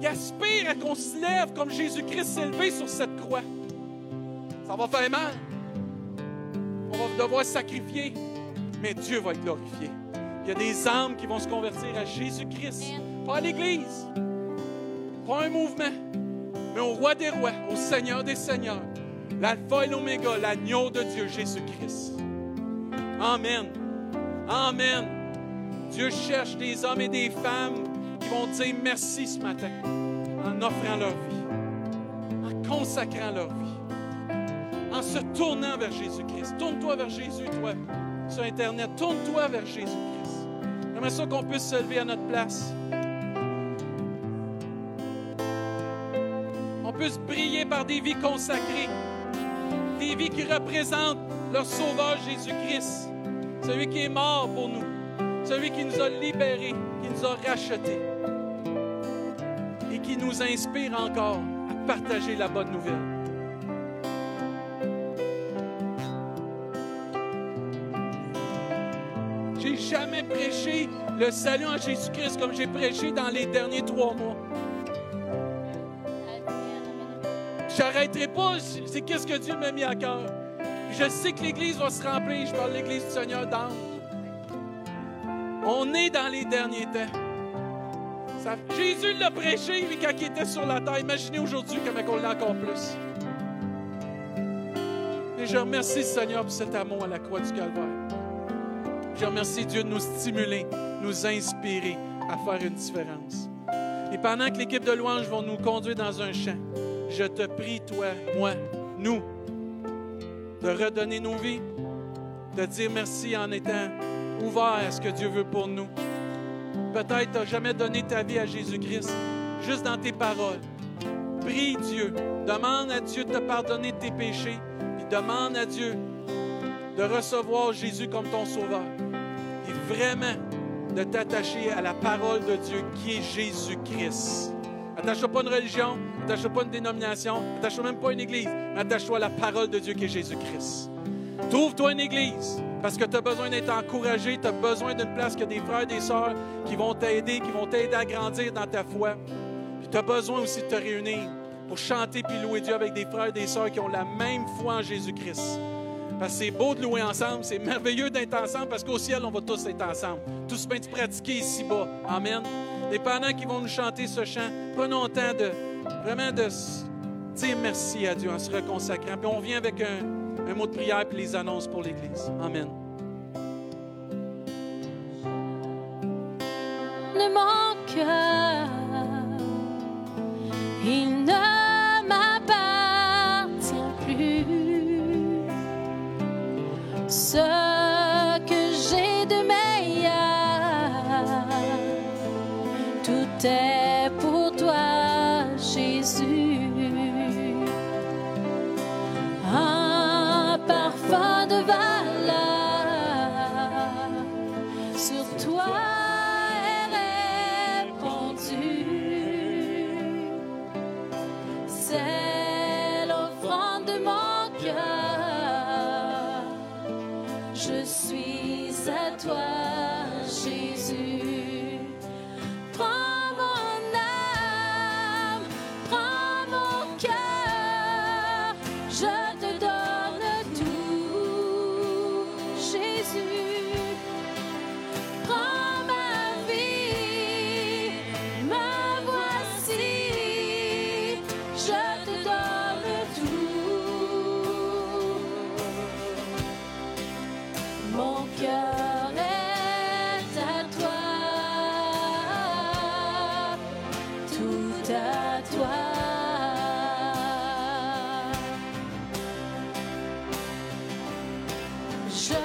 il aspire à qu'on se lève comme Jésus-Christ s'est levé sur cette croix. Ça va faire mal. On va devoir sacrifier. Mais Dieu va être glorifié. Il y a des âmes qui vont se convertir à Jésus-Christ, pas à l'Église. Pas un mouvement, mais au roi des rois, au Seigneur des seigneurs, l'alpha et l'oméga, l'agneau de Dieu, Jésus-Christ. Amen. Amen. Dieu cherche des hommes et des femmes qui vont dire merci ce matin en offrant leur vie, en consacrant leur vie, en se tournant vers Jésus-Christ. Tourne-toi vers Jésus, toi, sur Internet. Tourne-toi vers Jésus-Christ. J'aimerais ça qu'on puisse se lever à notre place. Puisse briller par des vies consacrées, des vies qui représentent leur Sauveur Jésus-Christ, celui qui est mort pour nous, celui qui nous a libérés, qui nous a rachetés et qui nous inspire encore à partager la bonne nouvelle. J'ai jamais prêché le salut en Jésus-Christ comme j'ai prêché dans les derniers trois mois. J'arrêterai pas. C'est qu'est-ce que Dieu m'a mis à cœur. Je sais que l'Église va se remplir. Je parle de l'Église du Seigneur d'âme. On est dans les derniers temps. Jésus l'a prêché, lui, quand il était sur la terre. Imaginez aujourd'hui comment on l'a encore plus. Et je remercie le Seigneur pour cet amour à la croix du Calvaire. Je remercie Dieu de nous stimuler, nous inspirer à faire une différence. Et pendant que l'équipe de louanges va nous conduire dans un champ, je te prie, toi, moi, nous, de redonner nos vies, de dire merci en étant ouvert à ce que Dieu veut pour nous. Peut-être tu n'as jamais donné ta vie à Jésus-Christ, juste dans tes paroles. Prie Dieu, demande à Dieu de te pardonner de tes péchés, puis demande à Dieu de recevoir Jésus comme ton sauveur. Et vraiment de t'attacher à la parole de Dieu qui est Jésus-Christ. Attache-toi pas une religion, attache-toi pas une dénomination, attache-toi même pas à une église, mais attache-toi à la parole de Dieu qui est Jésus-Christ. Trouve-toi une église parce que tu as besoin d'être encouragé, tu as besoin d'une place que des frères, et des sœurs qui vont t'aider, qui vont t'aider à grandir dans ta foi. Puis tu as besoin aussi de te réunir pour chanter puis louer Dieu avec des frères et des sœurs qui ont la même foi en Jésus-Christ. Parce que c'est beau de louer ensemble, c'est merveilleux d'être ensemble parce qu'au ciel, on va tous être ensemble. Tout ce bien pratiquer ici-bas. Amen les parents qui vont nous chanter ce chant, prenons le temps de vraiment de dire merci à Dieu en se reconsacrant. Puis on vient avec un, un mot de prière puis les annonces pour l'Église. Amen. 是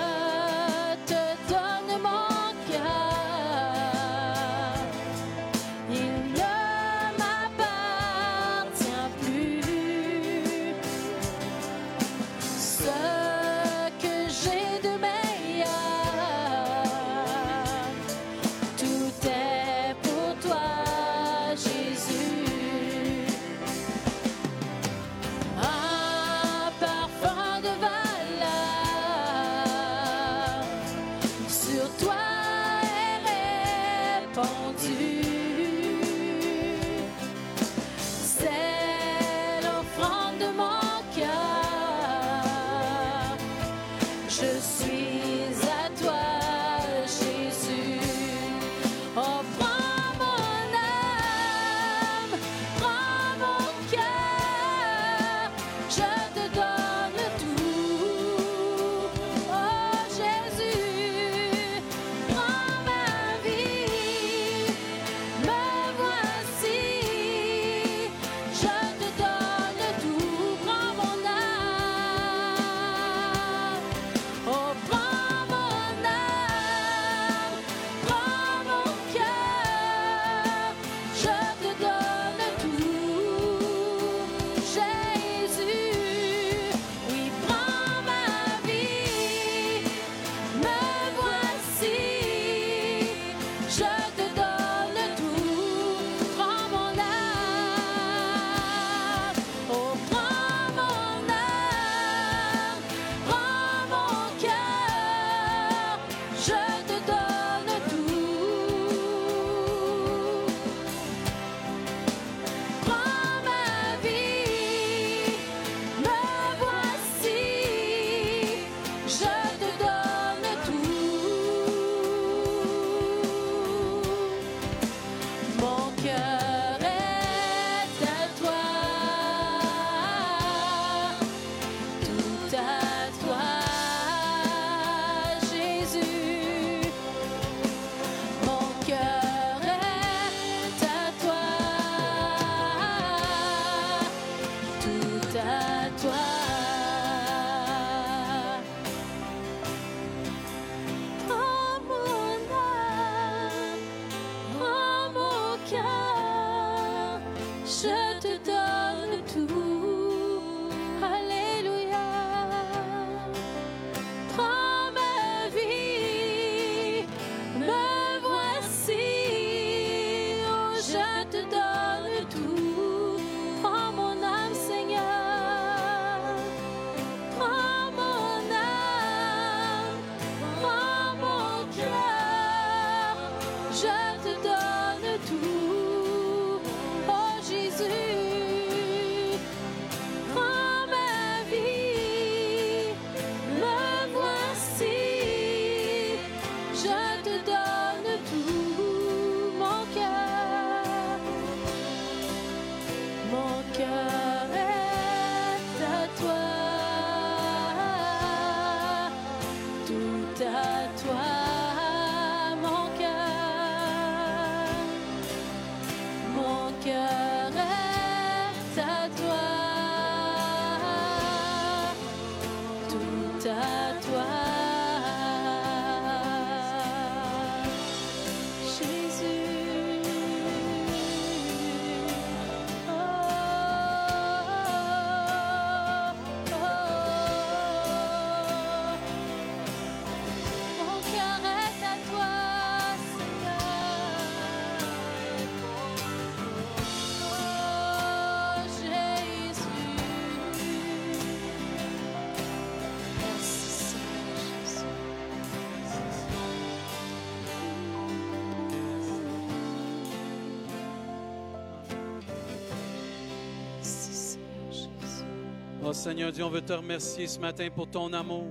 Seigneur Dieu, on veut te remercier ce matin pour ton amour.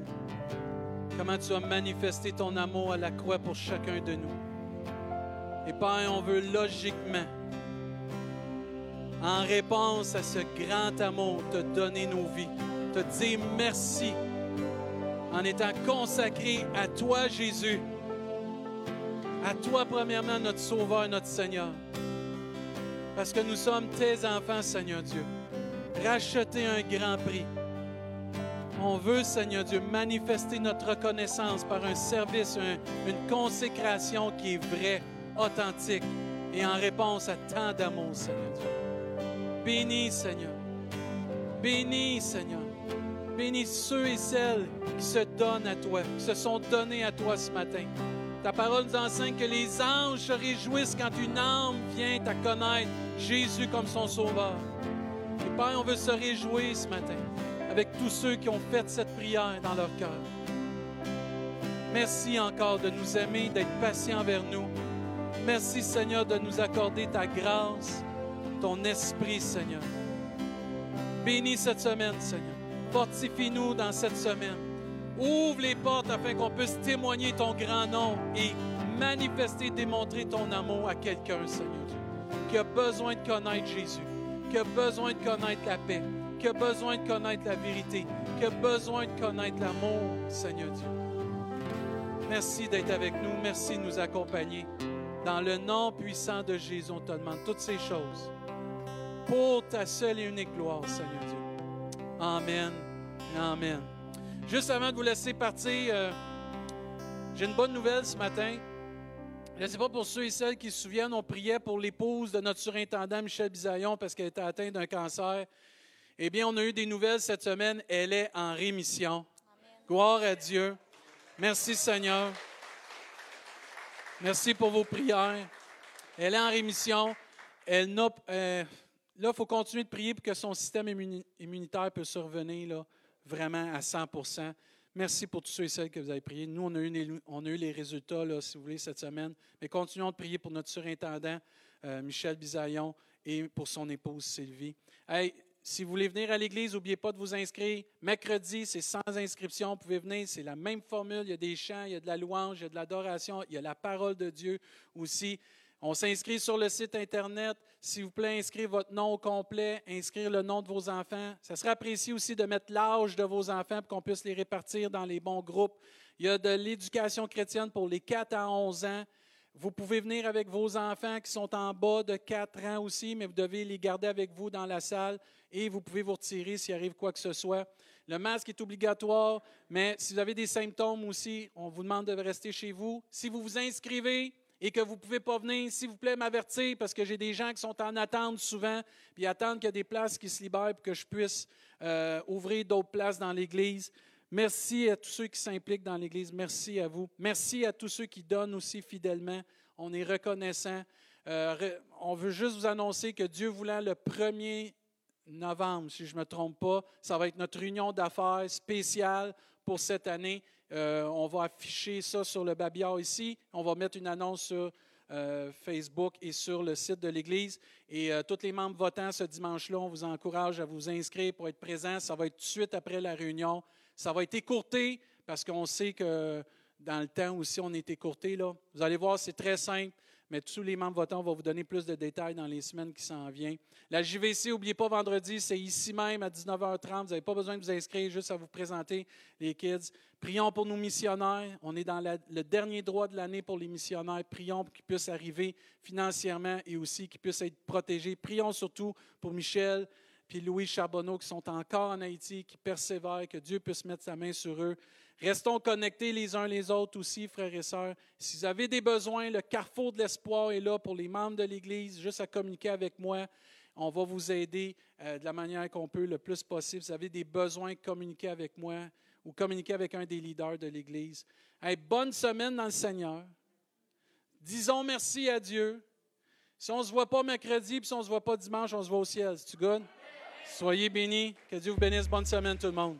Comment tu as manifesté ton amour à la croix pour chacun de nous. Et Père, on veut logiquement, en réponse à ce grand amour, te donner nos vies, te dire merci en étant consacré à toi, Jésus. À toi, premièrement, notre Sauveur, notre Seigneur. Parce que nous sommes tes enfants, Seigneur Dieu, rachetés un grand prix. On veut, Seigneur Dieu, manifester notre reconnaissance par un service, un- une consécration qui est vraie, authentique et en réponse à tant d'amour, Seigneur Dieu. Bénis, Seigneur. Bénis, Seigneur. Bénis ceux et celles qui se donnent à toi, qui se sont donnés à toi ce matin. Ta parole nous enseigne que les anges se réjouissent quand une âme vient à connaître Jésus comme son sauveur. Père, on veut se réjouir ce matin avec tous ceux qui ont fait cette prière dans leur cœur. Merci encore de nous aimer, d'être patient envers nous. Merci Seigneur de nous accorder ta grâce, ton esprit Seigneur. Bénis cette semaine Seigneur. Fortifie-nous dans cette semaine. Ouvre les portes afin qu'on puisse témoigner ton grand nom et manifester, démontrer ton amour à quelqu'un, Seigneur qui a besoin de connaître Jésus, qui a besoin de connaître la paix, qui a besoin de connaître la vérité, qui a besoin de connaître l'amour, Seigneur Dieu. Merci d'être avec nous. Merci de nous accompagner. Dans le nom puissant de Jésus, on te demande toutes ces choses pour ta seule et unique gloire, Seigneur Dieu. Amen. Amen. Juste avant de vous laisser partir, euh, j'ai une bonne nouvelle ce matin. Je ne sais pas pour ceux et celles qui se souviennent, on priait pour l'épouse de notre surintendant Michel Bisaillon parce qu'elle était atteinte d'un cancer. Eh bien, on a eu des nouvelles cette semaine. Elle est en rémission. Gloire à Dieu. Merci Seigneur. Merci pour vos prières. Elle est en rémission. Elle n'a, euh, là, il faut continuer de prier pour que son système immuni- immunitaire puisse survenir là, vraiment à 100 Merci pour tous ceux et celles que vous avez prié. Nous, on a eu les, résultats, si vous voulez, cette semaine. Mais continuons de prier pour notre surintendant, euh, Michel Bisaillon, et pour son épouse Sylvie. Hey, si vous voulez venir à l'église, n'oubliez pas de vous inscrire. Mercredi, c'est sans inscription. Vous pouvez venir, c'est la même formule. Il y a des chants, il y a de la louange, il y a de l'adoration, il y a la parole de Dieu aussi. On s'inscrit sur le site Internet. S'il vous plaît, inscrire votre nom au complet, inscrire le nom de vos enfants. Ça serait apprécié aussi de mettre l'âge de vos enfants pour qu'on puisse les répartir dans les bons groupes. Il y a de l'éducation chrétienne pour les 4 à 11 ans. Vous pouvez venir avec vos enfants qui sont en bas de 4 ans aussi, mais vous devez les garder avec vous dans la salle et vous pouvez vous retirer s'il arrive quoi que ce soit. Le masque est obligatoire, mais si vous avez des symptômes aussi, on vous demande de rester chez vous. Si vous vous inscrivez et que vous ne pouvez pas venir, s'il vous plaît, m'avertir parce que j'ai des gens qui sont en attente souvent, puis attendent qu'il y ait des places qui se libèrent pour que je puisse euh, ouvrir d'autres places dans l'Église. Merci à tous ceux qui s'impliquent dans l'Église. Merci à vous. Merci à tous ceux qui donnent aussi fidèlement. On est reconnaissant. Euh, on veut juste vous annoncer que Dieu voulant le 1er novembre, si je ne me trompe pas, ça va être notre réunion d'affaires spéciale pour cette année. Euh, on va afficher ça sur le babillard ici. On va mettre une annonce sur euh, Facebook et sur le site de l'Église. Et euh, tous les membres votants ce dimanche-là, on vous encourage à vous inscrire pour être présents. Ça va être tout de suite après la réunion. Ça va être écourté parce qu'on sait que dans le temps aussi, on est écourté. Vous allez voir, c'est très simple. Mais tous les membres votants, on va vous donner plus de détails dans les semaines qui s'en viennent. La JVC, n'oubliez pas, vendredi, c'est ici même à 19h30. Vous n'avez pas besoin de vous inscrire, juste à vous présenter, les kids. Prions pour nos missionnaires. On est dans le dernier droit de l'année pour les missionnaires. Prions pour qu'ils puissent arriver financièrement et aussi qu'ils puissent être protégés. Prions surtout pour Michel puis Louis Charbonneau qui sont encore en Haïti, qui persévèrent, que Dieu puisse mettre sa main sur eux. Restons connectés les uns les autres aussi, frères et sœurs. Si vous avez des besoins, le carrefour de l'espoir est là pour les membres de l'Église, juste à communiquer avec moi. On va vous aider euh, de la manière qu'on peut le plus possible. Si vous avez des besoins, communiquez avec moi ou communiquez avec un des leaders de l'Église. Hey, bonne semaine dans le Seigneur. Disons merci à Dieu. Si on ne se voit pas mercredi, puis si on ne se voit pas dimanche, on se voit au ciel. Good? Soyez bénis. Que Dieu vous bénisse. Bonne semaine, tout le monde.